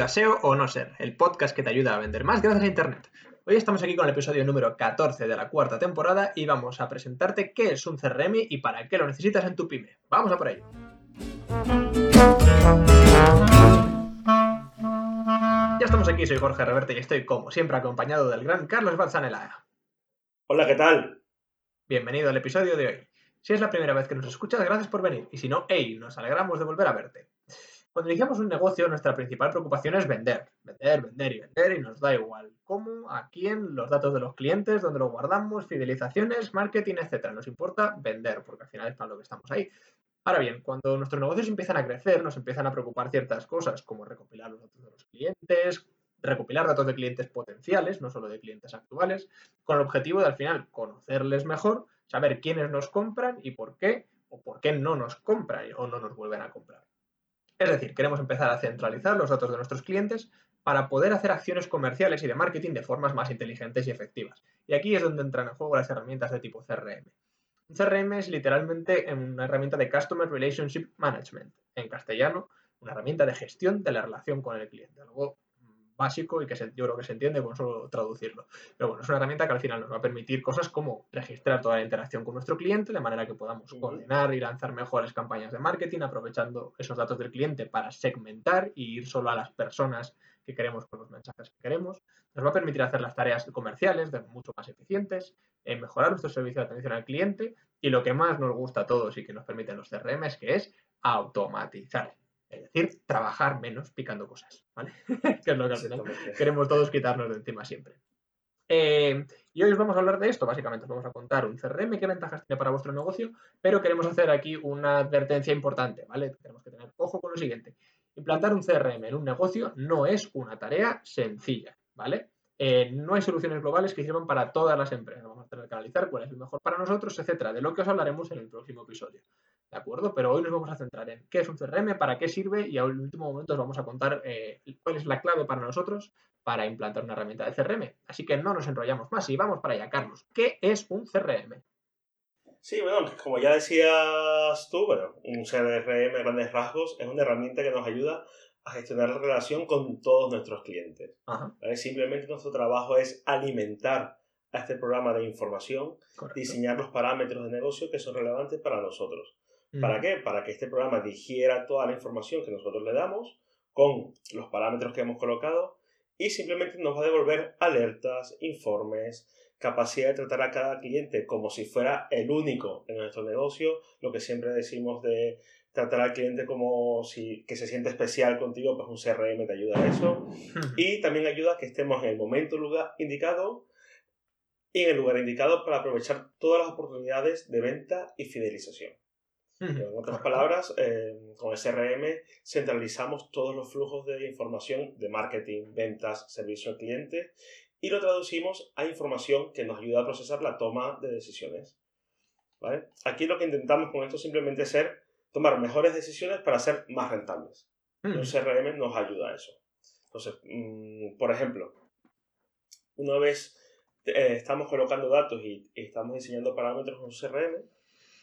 Bienvenido a SEO o No Ser, el podcast que te ayuda a vender más gracias a Internet. Hoy estamos aquí con el episodio número 14 de la cuarta temporada y vamos a presentarte qué es un CRM y para qué lo necesitas en tu pyme. Vamos a por ello. Ya estamos aquí, soy Jorge Reverte y estoy como siempre acompañado del gran Carlos Balzanela. Hola, ¿qué tal? Bienvenido al episodio de hoy. Si es la primera vez que nos escuchas, gracias por venir. Y si no, hey, nos alegramos de volver a verte. Cuando iniciamos un negocio, nuestra principal preocupación es vender, vender, vender y vender, y nos da igual cómo, a quién, los datos de los clientes, dónde los guardamos, fidelizaciones, marketing, etc. Nos importa vender, porque al final es para lo que estamos ahí. Ahora bien, cuando nuestros negocios empiezan a crecer, nos empiezan a preocupar ciertas cosas, como recopilar los datos de los clientes, recopilar datos de clientes potenciales, no solo de clientes actuales, con el objetivo de al final conocerles mejor, saber quiénes nos compran y por qué, o por qué no nos compran o no nos vuelven a comprar. Es decir, queremos empezar a centralizar los datos de nuestros clientes para poder hacer acciones comerciales y de marketing de formas más inteligentes y efectivas. Y aquí es donde entran en juego las herramientas de tipo CRM. Un CRM es literalmente una herramienta de Customer Relationship Management, en castellano, una herramienta de gestión de la relación con el cliente, básico y que yo creo que se entiende con solo traducirlo. Pero bueno, es una herramienta que al final nos va a permitir cosas como registrar toda la interacción con nuestro cliente de manera que podamos coordinar y lanzar mejores campañas de marketing aprovechando esos datos del cliente para segmentar y ir solo a las personas que queremos con los mensajes que queremos. Nos va a permitir hacer las tareas comerciales de mucho más eficientes, eh, mejorar nuestro servicio de atención al cliente y lo que más nos gusta a todos y que nos permiten los CRM es que es automatizar. Es decir, trabajar menos picando cosas, ¿vale? que es lo que al final queremos todos quitarnos de encima siempre. Eh, y hoy os vamos a hablar de esto, básicamente os vamos a contar un CRM, qué ventajas tiene para vuestro negocio, pero queremos hacer aquí una advertencia importante, ¿vale? Tenemos que tener ojo con lo siguiente. Implantar un CRM en un negocio no es una tarea sencilla, ¿vale? Eh, no hay soluciones globales que sirvan para todas las empresas. Vamos a tener que analizar cuál es el mejor para nosotros, etcétera, de lo que os hablaremos en el próximo episodio. ¿De acuerdo? Pero hoy nos vamos a centrar en qué es un CRM, para qué sirve y al último momento os vamos a contar eh, cuál es la clave para nosotros para implantar una herramienta de CRM. Así que no nos enrollamos más y vamos para allá, Carlos. ¿Qué es un CRM? Sí, bueno, como ya decías tú, bueno, un CRM a grandes rasgos es una herramienta que nos ayuda a gestionar la relación con todos nuestros clientes. Simplemente nuestro trabajo es alimentar a este programa de información, diseñar los parámetros de negocio que son relevantes para nosotros. ¿Para qué? Para que este programa digiera toda la información que nosotros le damos con los parámetros que hemos colocado y simplemente nos va a devolver alertas, informes, capacidad de tratar a cada cliente como si fuera el único en nuestro negocio, lo que siempre decimos de tratar al cliente como si que se siente especial contigo, pues un CRM te ayuda a eso. Y también ayuda a que estemos en el momento lugar indicado y en el lugar indicado para aprovechar todas las oportunidades de venta y fidelización. En otras palabras, eh, con el CRM centralizamos todos los flujos de información de marketing, ventas, servicio al cliente y lo traducimos a información que nos ayuda a procesar la toma de decisiones. Aquí lo que intentamos con esto simplemente es ser, tomar mejores decisiones para ser más rentables. El Un CRM nos ayuda a eso. Entonces, mm, por ejemplo, una vez eh, estamos colocando datos y, y, estamos diseñando parámetros en un CRM,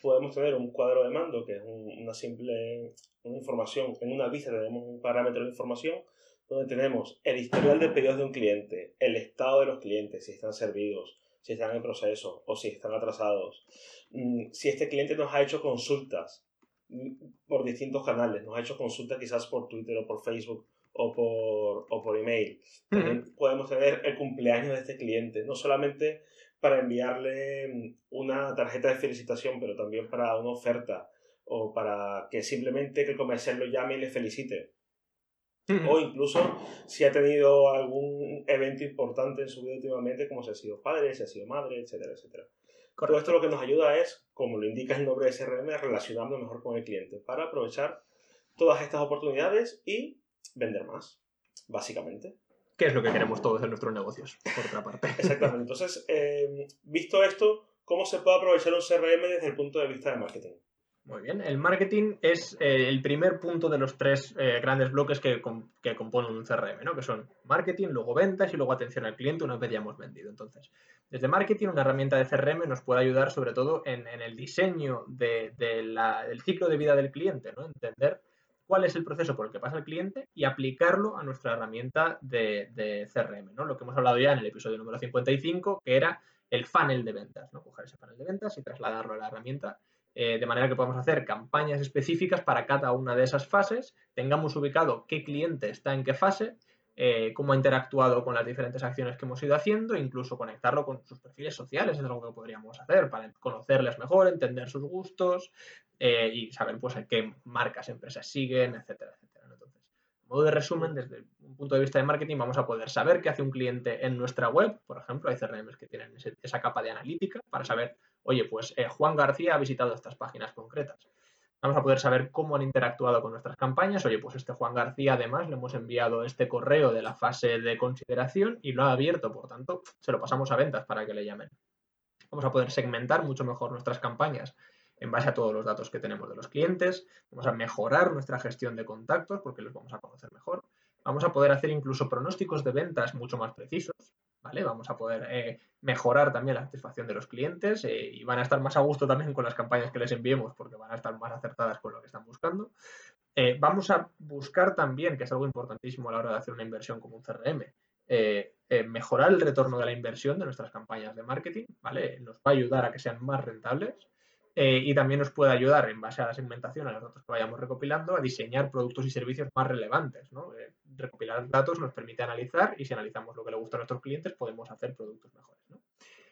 podemos tener un cuadro de mando, que es una simple una información, en una vista tenemos un parámetro de información donde tenemos el historial de pedidos de un cliente, el estado de los clientes, si están servidos, si están en proceso o si están atrasados, mm, si este cliente nos ha hecho consultas mm, por distintos canales, nos ha hecho consultas quizás por Twitter o por Facebook o por, o por email. También podemos tener el cumpleaños de este cliente, no solamente para enviarle mm, una tarjeta de felicitación, pero también para una oferta o para que simplemente que el comercial lo llame y le felicite. O incluso si ha tenido algún evento importante en su vida últimamente, como si ha sido padre, si ha sido madre, etcétera, etcétera. Todo esto lo que nos ayuda es, como lo indica el nombre de CRM, relacionarnos mejor con el cliente para aprovechar todas estas oportunidades y vender más, básicamente que es lo que queremos todos en nuestros negocios, por otra parte. Exactamente. Entonces, eh, visto esto, ¿cómo se puede aprovechar un CRM desde el punto de vista de marketing? Muy bien, el marketing es eh, el primer punto de los tres eh, grandes bloques que, que, componen un CRM, ¿no? que son marketing, luego ventas y luego atención al cliente una vez ya hemos vendido. Entonces, desde marketing, una herramienta de CRM nos puede ayudar sobre todo en, el diseño de, del ciclo de vida del cliente, ¿no? entender cuál es el proceso por el que pasa el cliente y aplicarlo a nuestra herramienta de, CRM, ¿no? Lo que hemos hablado ya en el episodio número 55, que era el funnel de ventas, ¿no? Coger ese funnel de ventas y trasladarlo a la herramienta eh, de manera que podamos hacer campañas específicas para cada una de esas fases, tengamos ubicado qué cliente está en qué fase, eh, cómo ha interactuado con las diferentes acciones que hemos ido haciendo, incluso conectarlo con sus perfiles sociales, es algo que podríamos hacer para conocerles mejor, entender sus gustos eh, y saber pues qué marcas, empresas siguen, etcétera, etcétera. Entonces, modo de resumen, desde un punto de vista de marketing, vamos a poder saber qué hace un cliente en nuestra web, por ejemplo, hay CRMs que tienen esa capa de analítica para saber oye, pues eh, Juan García ha visitado estas páginas concretas. Vamos a poder saber cómo han interactuado con nuestras campañas. Oye, pues este Juan García además le hemos enviado este correo de la fase de consideración y lo ha abierto, por tanto, se lo pasamos a ventas para que le llamen. Vamos a poder segmentar mucho mejor nuestras campañas en base a todos los datos que tenemos de los clientes. Vamos a mejorar nuestra gestión de contactos porque los vamos a conocer mejor. Vamos a poder hacer incluso pronósticos de ventas mucho más precisos. Vamos a poder eh, mejorar también la satisfacción de los clientes eh, y van a estar más a gusto también con las campañas que les enviemos porque van a estar más acertadas con lo que están buscando. Eh, vamos a buscar también, que es algo importantísimo a la hora de hacer una inversión como un CRM, mejorar el retorno de la inversión de nuestras campañas de marketing, ¿vale? Nos va a ayudar a que sean más rentables eh, y también nos puede ayudar, en base a la segmentación, a los datos que vayamos recopilando, a diseñar productos y servicios más relevantes. ¿no? Eh, recopilar datos nos permite analizar y si analizamos lo que le gusta a nuestros clientes, podemos hacer productos mejores.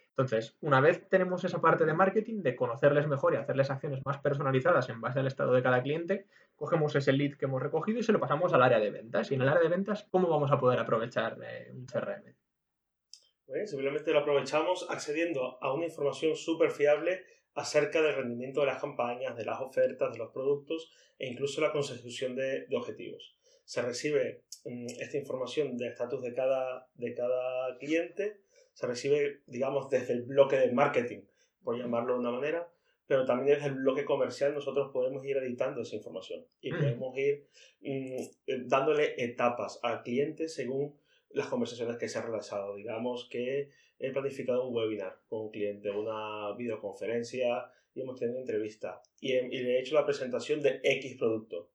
Entonces, una vez tenemos esa parte de marketing, de conocerles mejor y hacerles acciones más personalizadas en base al estado de cada cliente, cogemos ese lead que hemos recogido y se lo pasamos al área de ventas. Y en el área de ventas, ¿cómo vamos a poder aprovechar eh, un CRM? simplemente lo aprovechamos accediendo a una información súper fiable acerca del rendimiento de las campañas, de las ofertas, de los productos e incluso la consecución de, objetivos. Se recibe mm, esta información de estatus de cada, de cada cliente, se recibe, digamos, desde el bloque de marketing, por llamarlo de una manera, pero también desde el bloque comercial nosotros podemos ir editando esa información y mm. podemos ir mm, eh, dándole etapas al cliente según las conversaciones que se han realizado. Digamos que he planificado un webinar con un cliente, una videoconferencia y hemos tenido entrevista y, le he hecho la presentación de X producto.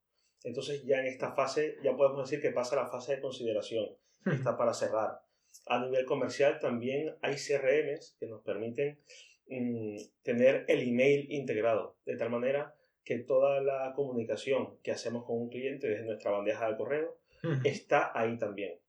Entonces ya en esta fase ya podemos decir que pasa la fase de consideración, hmm. está para cerrar. A nivel comercial también hay CRMs que nos permiten mm, tener el email integrado, de tal manera que toda la comunicación que hacemos con un cliente desde nuestra bandeja de correo hmm. está ahí también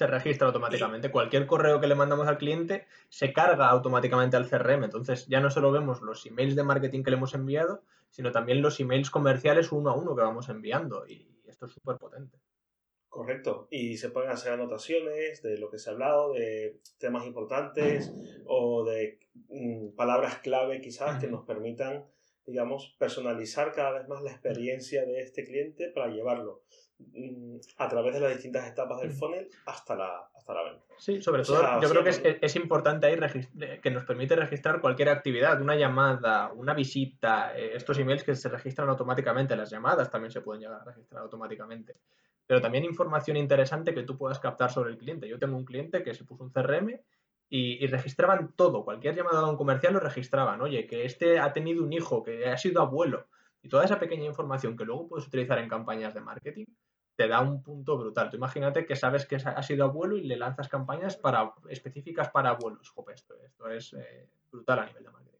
se registra automáticamente. Cualquier correo que le mandamos al cliente se carga automáticamente al CRM. Entonces ya no solo vemos los emails de marketing que le hemos enviado, sino también los emails comerciales uno a uno que vamos enviando. Y esto es súper potente. Correcto. Y se pueden hacer anotaciones de lo que se ha hablado, de temas importantes o de mm, palabras clave quizás que nos permitan, digamos, personalizar cada vez más la experiencia de este cliente para llevarlo a través de las distintas etapas del mm. funnel hasta la, hasta la venta. Sí, sobre todo yo creo que es, es, importante ahí que nos permite registrar cualquier actividad, una llamada, una visita, eh, estos emails que se registran automáticamente, las llamadas también se pueden llegar a registrar automáticamente. Pero también información interesante que tú puedas captar sobre el cliente. Yo tengo un cliente que se puso un CRM y, y, registraban todo, cualquier llamada a un comercial lo registraban. Oye, que este ha tenido un hijo, que ha sido abuelo. Y toda esa pequeña información que luego puedes utilizar en campañas de marketing, te da un punto brutal. Tú imagínate que sabes que ha sido abuelo y le lanzas campañas para, específicas para abuelos. Jope, esto, es eh, brutal a nivel de marketing.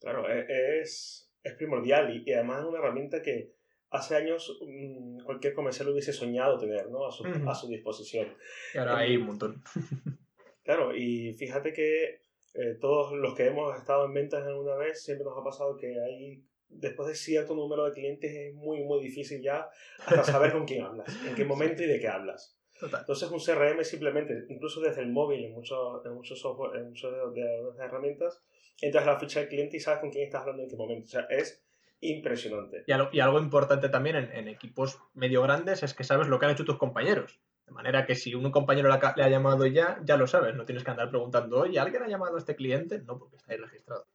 Claro, e, es, es primordial y, además es una herramienta que hace años mm, cualquier comercial hubiese soñado tener ¿no? a, su, a su disposición. Y ahora hay un montón. claro, y fíjate que eh, todos los que hemos estado en ventas alguna vez siempre nos ha pasado que hay después de cierto número de clientes es muy, muy difícil ya hasta saber con quién hablas, en qué momento y de qué hablas. Entonces un CRM simplemente, incluso desde el móvil, en muchos en mucho software, en muchas de, herramientas, entras a la ficha del cliente y sabes con quién estás hablando en qué momento. O sea, es impresionante. Y algo, y algo importante también en, en, equipos medio grandes es que sabes lo que han hecho tus compañeros. De manera que si un compañero le ha, le ha llamado ya, ya lo sabes. No tienes que andar preguntando, oye, ¿alguien ha llamado a este cliente? No, porque está ahí registrado.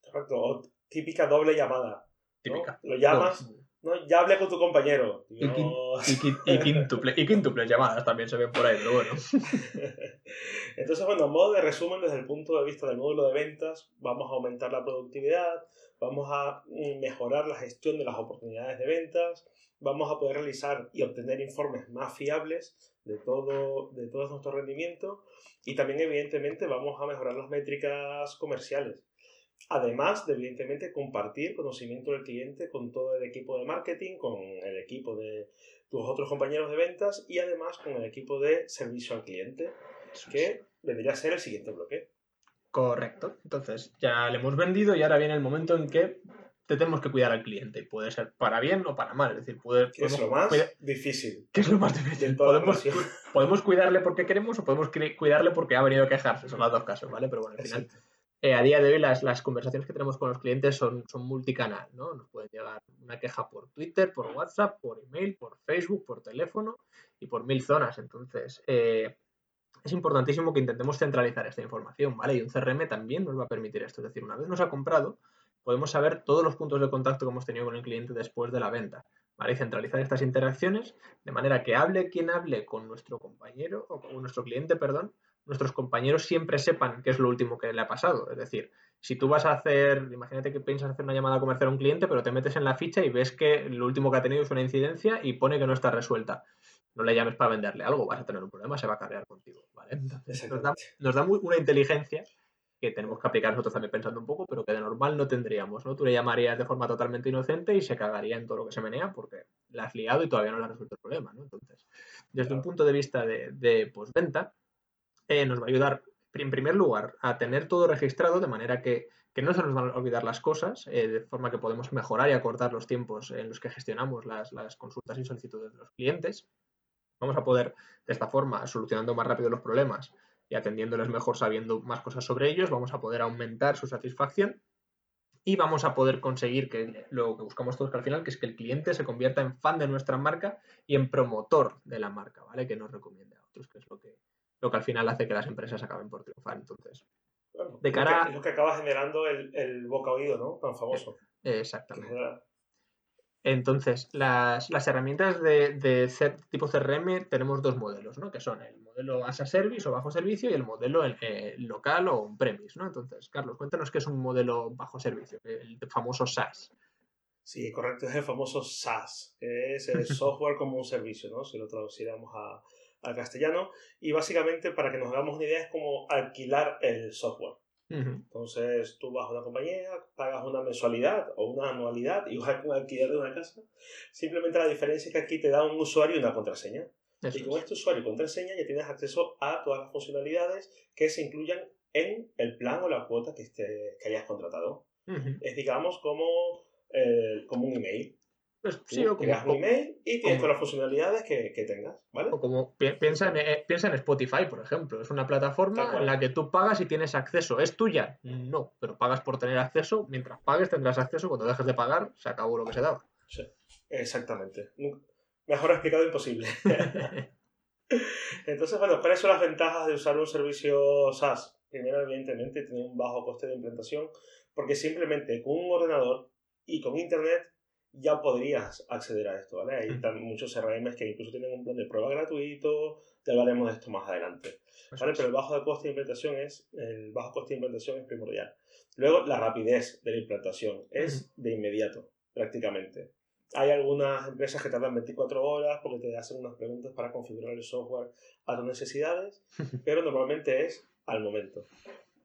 Correcto típica doble llamada. Típica. Lo llamas, No, ya hablé con tu compañero. Y, quintuple, llamadas también se ven por ahí, pero bueno. Entonces, bueno, modo de resumen, desde el punto de vista del módulo de ventas, vamos a aumentar la productividad, vamos a mm, mejorar la gestión de las oportunidades de ventas, vamos a poder realizar y obtener informes más fiables de todo, de todo nuestro rendimiento y también, evidentemente, vamos a mejorar las métricas comerciales. Además de, evidentemente, compartir conocimiento del cliente con todo el equipo de marketing, con el equipo de tus otros compañeros de ventas y además con el equipo de servicio al cliente, que vendría a ser el siguiente bloque. Correcto. Entonces, ya le hemos vendido y ahora viene el momento en que tenemos que cuidar al cliente. Y puede ser para bien o para mal. Es decir, puede, es lo más difícil? ¿Qué es lo más difícil? Podemos, podemos, cuidarle porque queremos o podemos cuidarle porque ha venido a quejarse. Son los dos casos, ¿vale? Pero bueno, al final, eh, a día de hoy las, las, conversaciones que tenemos con los clientes son, son multicanal, ¿no? Nos puede llegar una queja por Twitter, por WhatsApp, por email, por Facebook, por teléfono y por mil zonas. Entonces, eh, es importantísimo que intentemos centralizar esta información, ¿vale? Y un CRM también nos va a permitir esto. Es decir, una vez nos ha comprado, podemos saber todos los puntos de contacto que hemos tenido con el cliente después de la venta. ¿vale? Y centralizar estas interacciones de manera que hable quien hable con nuestro compañero o con nuestro cliente, perdón, nuestros compañeros siempre sepan qué es lo último que le ha pasado. Es decir, si tú vas a hacer, imagínate que piensas hacer una llamada comercial a un cliente, pero te metes en la ficha y ves que lo último que ha tenido es una incidencia y pone que no está resuelta. No le llames para venderle algo, vas a tener un problema, se va a cargar contigo. ¿vale? nos da, nos da muy, una inteligencia que tenemos que aplicar nosotros también pensando un poco, pero que de normal no tendríamos, ¿no? Tú le llamarías de forma totalmente inocente y se cagaría en todo lo que se menea porque la has liado y todavía no le has resuelto el problema, ¿no? Entonces, desde un punto de vista de, de postventa, eh, nos va a ayudar, en primer lugar, a tener todo registrado de manera que, no se nos van a olvidar las cosas, eh, de forma que podemos mejorar y acortar los tiempos en los que gestionamos las, las consultas y solicitudes de los clientes. Vamos a poder, de esta forma, solucionando más rápido los problemas, y atendiéndoles mejor sabiendo más cosas sobre ellos, vamos a poder aumentar su satisfacción y vamos a poder conseguir que lo que buscamos todos que al final, que es que el cliente se convierta en fan de nuestra marca y en promotor de la marca, ¿vale? Que nos recomiende a otros, que es lo que, lo que al final hace que las empresas acaben por triunfar. Entonces, de cara... Es lo que acaba generando el, el boca oído, ¿no? Tan famoso. Exactamente. Entonces, las, herramientas de, de, tipo CRM tenemos dos modelos, ¿no? Que son el modelo as a service o bajo servicio y el modelo eh, local o on-premise, ¿no? Entonces, Carlos, cuéntanos qué es un modelo bajo servicio, el famoso SaaS. Sí, correcto, es el famoso SaaS, que es el software como un servicio, ¿no? Si lo traduciéramos al castellano. Y básicamente, para que nos hagamos una idea, es como alquilar el software. Entonces tú vas a una compañía, pagas una mensualidad o una anualidad, igual que un alquiler de una casa. Simplemente la diferencia es que aquí te da un usuario y una contraseña. y con este usuario y contraseña ya tienes acceso a todas las funcionalidades que se incluyan en el plan o la cuota que, esté, que hayas contratado. Es, digamos, como, eh, como un email. Pues, sí, o como, un email y tienes todas las funcionalidades que, que, tengas, ¿vale? O como piensa en, eh, piensa en Spotify, por ejemplo. Es una plataforma en la que tú pagas y tienes acceso. ¿Es tuya? No, pero pagas por tener acceso. Mientras pagues tendrás acceso. Cuando dejes de pagar, se acabó lo que se daba. Sí, exactamente. Mejor explicado imposible. Entonces, bueno, ¿cuáles son las ventajas de usar un servicio SaaS? Primero, evidentemente, tiene un bajo coste de implantación, porque simplemente con un ordenador y con internet ya podrías acceder a esto, ¿vale? Hay muchos CRMs que incluso tienen un plan de prueba gratuito, te hablaremos de esto más adelante, ¿vale? Pero el bajo de coste de implantación es, el bajo coste de implantación es primordial. Luego, la rapidez de la implantación es de inmediato, prácticamente. Hay algunas empresas que tardan 24 horas porque te hacen unas preguntas para configurar el software a tus necesidades, pero normalmente es al momento.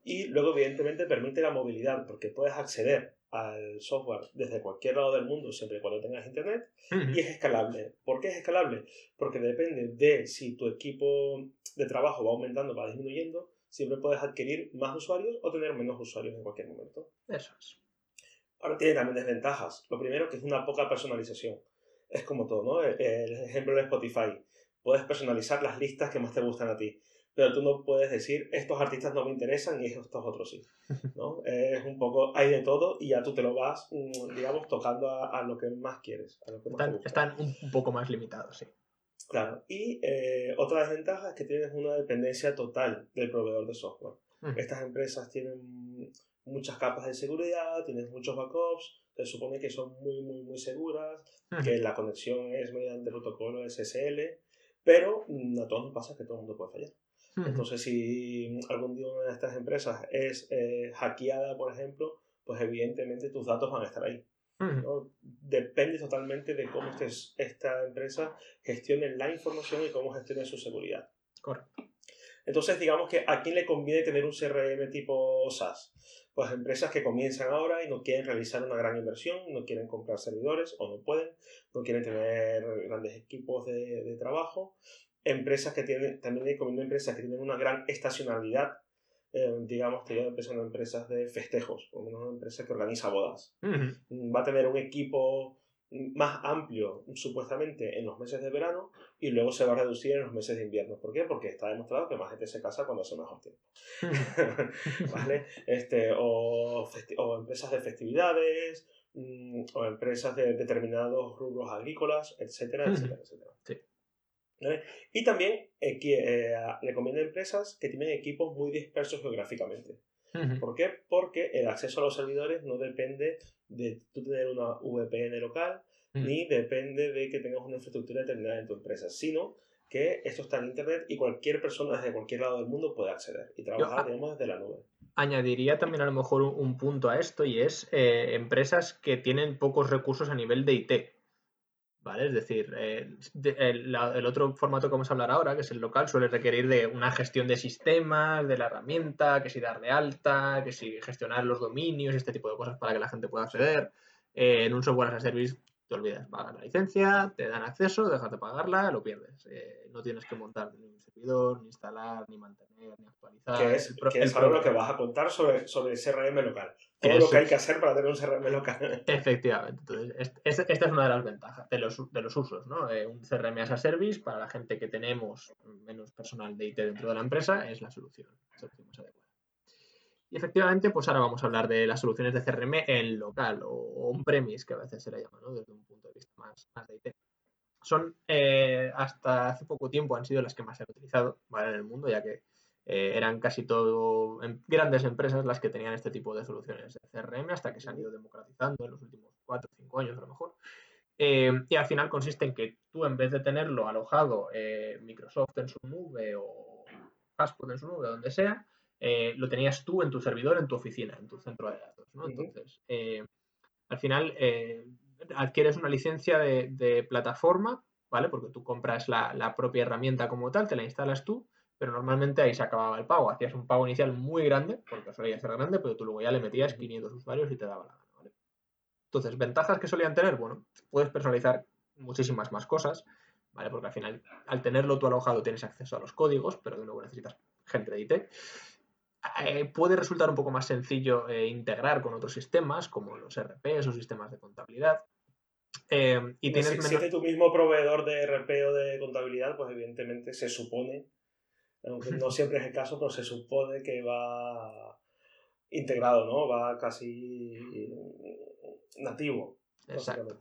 Y luego, evidentemente, permite la movilidad porque puedes acceder al software desde cualquier lado del mundo siempre y cuando tengas internet y es escalable. ¿Por qué es escalable? Porque depende de si tu equipo de trabajo va aumentando o va disminuyendo, siempre puedes adquirir más usuarios o tener menos usuarios en cualquier momento. Eso es. Ahora tiene también desventajas. Lo primero que es una poca personalización. Es como todo, ¿no? El ejemplo de Spotify. Puedes personalizar las listas que más te gustan a ti pero tú no puedes decir estos artistas no me interesan y estos otros sí. ¿no? es un poco, hay de todo y ya tú te lo vas, mm, digamos, tocando a, lo que más quieres. están, un, poco más limitados, sí. Claro, y eh, otra desventaja es que tienes una dependencia total del proveedor de software. Estas empresas tienen muchas capas de seguridad, tienes muchos backups, se supone que son muy, muy, muy seguras, que la conexión es mediante protocolo SSL, pero mm, a todos nos pasa que todo el mundo puede fallar. Entonces, si algún día una de estas empresas es eh, hackeada, por ejemplo, pues evidentemente tus datos van a estar ahí. Depende totalmente de cómo estés, esta empresa gestione la información y cómo gestione su seguridad. Correcto. Entonces, digamos que a quién le conviene tener un CRM tipo SaaS. Pues empresas que comienzan ahora y no quieren realizar una gran inversión, no quieren comprar servidores o no pueden, no quieren tener grandes equipos de, de trabajo. Empresas que tienen, también hay empresas que tienen una gran estacionalidad eh, digamos que ya son empresas de festejos, o una empresa que organiza bodas. Va a tener un equipo más amplio, supuestamente, en los meses de verano y luego se va a reducir en los meses de invierno. ¿Por qué? Porque está demostrado que más gente se casa cuando hace mejor tiempo. ¿Vale? Este, o, o, empresas de festividades, mm, o empresas de determinados rubros agrícolas, etcétera, etcétera, etcétera. Sí. Y también eh, eh, le conviene a empresas que tienen equipos muy dispersos geográficamente. ¿Por qué? Porque el acceso a los servidores no depende de tú tener una VPN local, ni depende de que tengas una infraestructura determinada en tu empresa, sino que esto está en Internet y cualquier persona desde cualquier lado del mundo puede acceder y trabajar, digamos, desde la nube. Añadiría también a lo mejor un, punto a esto y es eh, empresas que tienen pocos recursos a nivel de IT. ¿Vale? Es decir, eh, el, otro formato que vamos a hablar ahora, que es el local, suele requerir de una gestión de sistemas, de la herramienta, que si dar de alta, que si gestionar los dominios, este tipo de cosas para que la gente pueda acceder. Eh, en un software as a service te olvidas, pagas la licencia, te dan acceso, dejas de pagarla, lo pierdes. Eh, no tienes que montar ni un servidor, ni instalar, ni mantener, ni actualizar. Que es, es algo lo que vas a contar sobre, sobre el CRM local. Todo lo que hay que hacer para tener un CRM local. Efectivamente. Entonces, esta es una de las ventajas de los, de los usos, ¿no? Eh, un CRM as a service para la gente que tenemos menos personal de IT dentro de la empresa es la solución, solución más adecuada. Y efectivamente, pues ahora vamos a hablar de las soluciones de CRM en local o on-premise, que a veces se le llama, ¿no? Desde un punto de vista más, más de IT. Son, eh, hasta hace poco tiempo, han sido las que más se han utilizado ¿vale? en el mundo, ya que eh, eran casi todo grandes empresas las que tenían este tipo de soluciones de CRM hasta que se han ido democratizando en los últimos 4 o 5 años a lo mejor. Eh, y al final consiste en que tú en vez de tenerlo alojado Microsoft en su nube o Passport en su nube, donde sea, eh, lo tenías tú en tu servidor, en tu oficina, en tu centro de datos. ¿no? Entonces, eh, al final eh, adquieres una licencia de, plataforma, ¿vale? Porque tú compras la, propia herramienta como tal, te la instalas tú, pero normalmente ahí se acababa el pago. Hacías un pago inicial muy grande, porque solía ser grande, pero tú luego ya le metías 500 usuarios y te daba la gana, ¿vale? Entonces, ventajas que solían tener, bueno, puedes personalizar muchísimas más cosas, ¿vale? Porque al final, al tenerlo tú alojado, tienes acceso a los códigos, pero de nuevo necesitas gente de IT. Eh, puede resultar un poco más sencillo eh, integrar con otros sistemas, como los RPs o sistemas de contabilidad. Eh, y tienes si, menos... tu mismo proveedor de RP o de contabilidad, pues evidentemente se supone, aunque no siempre es el caso, pero se supone que va integrado, ¿no? Va casi nativo. Exacto.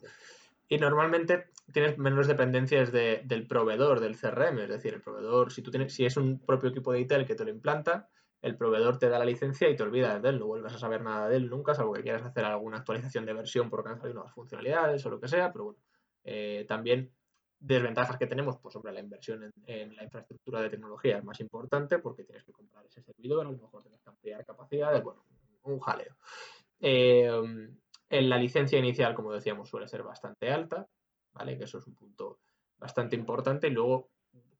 Y normalmente tienes menos dependencias del proveedor del CRM, es decir, el proveedor, si tú tienes, si es un propio equipo de IT el que te lo implanta, el proveedor te da la licencia y te olvidas de él, no vuelves a saber nada de él nunca, salvo que quieras hacer alguna actualización de versión porque han salido nuevas funcionalidades o lo que sea, pero bueno, eh, también desventajas que tenemos, pues sobre la inversión en, la infraestructura de tecnología es más importante porque tienes que comprar ese servidor, a lo mejor tienes que ampliar capacidades, bueno, un jaleo. Eh, en la licencia inicial, como decíamos, suele ser bastante alta, ¿vale? Que eso es un punto bastante importante y luego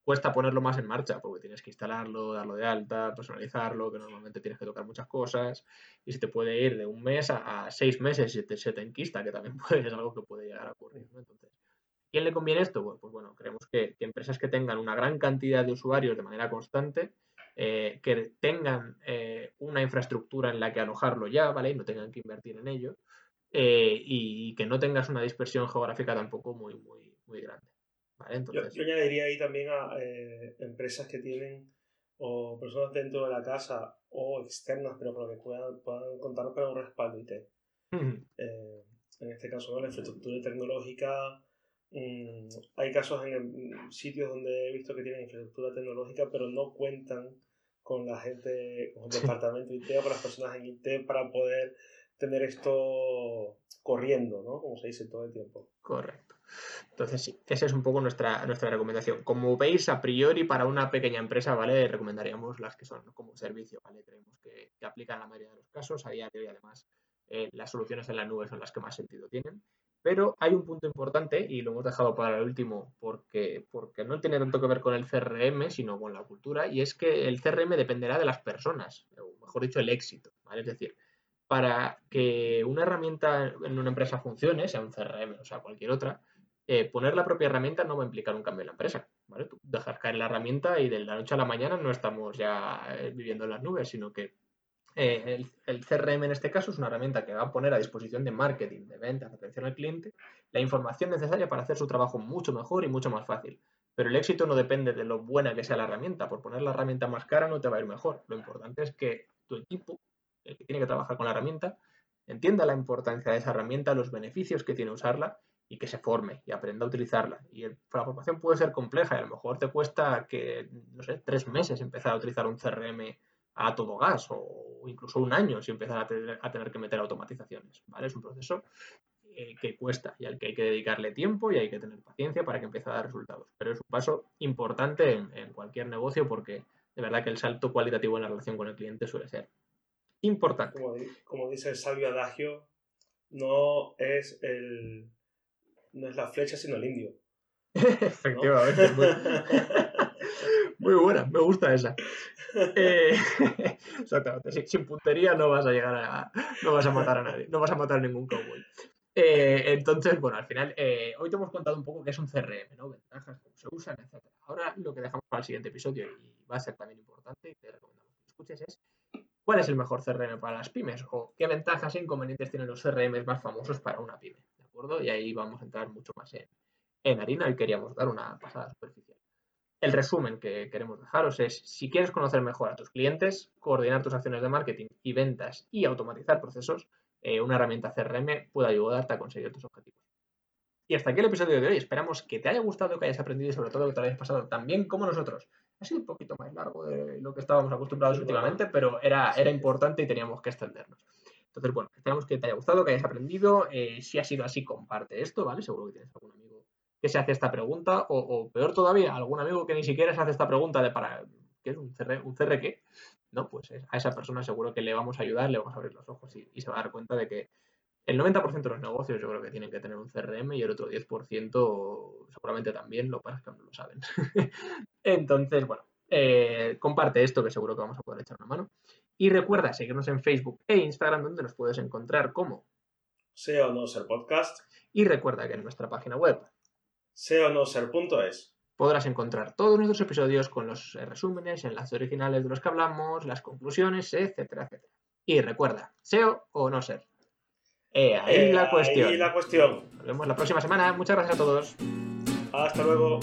cuesta ponerlo más en marcha, porque tienes que instalarlo, darlo de alta, personalizarlo, que normalmente tienes que tocar muchas cosas, y se te puede ir de un mes a, seis meses y te, se te enquista, que también puede, es algo que puede llegar a ocurrir. Entonces, ¿quién le conviene esto? Pues, pues bueno, creemos que, empresas que tengan una gran cantidad de usuarios de manera constante, eh, que tengan eh, una infraestructura en la que alojarlo ya, ¿vale? Y no tengan que invertir en ello, eh, y, que no tengas una dispersión geográfica tampoco muy, muy, muy grande yo, añadiría ahí también a empresas que tienen o personas dentro de la casa o externas, pero para que puedan, puedan contar con un respaldo IT. Eh, en este caso, la infraestructura tecnológica. Mm, hay casos en sitios donde he visto que tienen infraestructura tecnológica, pero no cuentan con la gente, con el departamento IT o con las personas en IT para poder tener esto corriendo, ¿no? Como se dice todo el tiempo. Correcto. Entonces sí, esa es un poco nuestra, nuestra recomendación. Como veis, a priori para una pequeña empresa, ¿vale? Recomendaríamos las que son como servicio, ¿vale? Creemos que, que aplican la mayoría de los casos. A día de hoy, además, eh, las soluciones en la nube son las que más sentido tienen. Pero hay un punto importante y lo hemos dejado para el último porque, porque no tiene tanto que ver con el CRM, sino con la cultura, y es que el CRM dependerá de las personas, o mejor dicho, el éxito. ¿vale? Es decir, para que una herramienta en una empresa funcione, sea un CRM o sea cualquier otra, eh, poner la propia herramienta no va a implicar un cambio en la empresa. ¿vale? Tú dejas caer la herramienta y de la noche a la mañana no estamos ya eh, viviendo en las nubes, sino que eh, el, CRM en este caso es una herramienta que va a poner a disposición de marketing, de ventas, de atención al cliente, la información necesaria para hacer su trabajo mucho mejor y mucho más fácil. Pero el éxito no depende de lo buena que sea la herramienta. Por poner la herramienta más cara no te va a ir mejor. Lo importante es que tu equipo, el que tiene que trabajar con la herramienta, entienda la importancia de esa herramienta, los beneficios que tiene usarla y que se forme y aprenda a utilizarla. Y la formación puede ser compleja y a lo mejor te cuesta que, no sé, tres meses empezar a utilizar un CRM a todo gas o incluso un año si empezar a tener, que meter automatizaciones. ¿vale? Es un proceso eh, que cuesta y al que hay que dedicarle tiempo y hay que tener paciencia para que empiece a dar resultados. Pero es un paso importante en, cualquier negocio porque de verdad que el salto cualitativo en la relación con el cliente suele ser importante. Como, dice el sabio adagio, no es el no es la flecha, sino el indio. Efectivamente. Muy, buena, me gusta esa. Eh, exactamente, sin, puntería no vas a llegar a. no vas a matar a nadie, no vas a matar a ningún cowboy. Eh, entonces, bueno, al final, eh, hoy te hemos contado un poco qué es un CRM, ¿no? Ventajas, cómo se usan, etc. Ahora lo que dejamos para el siguiente episodio, y va a ser también importante, y te recomendamos que escuches, es cuál es el mejor CRM para las pymes o qué ventajas e inconvenientes tienen los CRM más famosos para una pyme, ¿de acuerdo? Y ahí vamos a entrar mucho más en, en harina y queríamos dar una pasada superficial. El resumen que queremos dejaros es, si quieres conocer mejor a tus clientes, coordinar tus acciones de marketing y ventas y automatizar procesos, eh, una herramienta CRM puede ayudarte a conseguir tus objetivos. Y hasta aquí el episodio de hoy. Esperamos que te haya gustado, que hayas aprendido y sobre todo que te lo hayas pasado tan bien como nosotros. Ha sido un poquito más largo de lo que estábamos acostumbrados últimamente, pero era, era importante y teníamos que extendernos. Entonces, bueno, esperamos que te haya gustado, que hayas aprendido. Eh, si ha sido así, comparte esto, ¿vale? Seguro que tienes algún amigo que se hace esta pregunta, o, peor todavía, algún amigo que ni siquiera se hace esta pregunta de para, ¿qué es un CR, un CR qué? No, pues a esa persona seguro que le vamos a ayudar, le vamos a abrir los ojos y, se va a dar cuenta de que el 90% de los negocios yo creo que tienen que tener un CRM y el otro 10% seguramente también, lo que pasa es que no lo saben. Entonces, bueno, eh, comparte esto que seguro que vamos a poder echar una mano. Y recuerda seguirnos en Facebook e Instagram donde nos puedes encontrar como sea o no ser podcast. Y recuerda que en nuestra página web sea o no ser punto es. Podrás encontrar todos nuestros episodios con los resúmenes, enlaces originales de los que hablamos, las conclusiones, etcétera, etcétera. Y recuerda, SEO o no ser. ahí la cuestión. Ahí la cuestión. Nos vemos la próxima semana. Muchas gracias a todos. Hasta luego.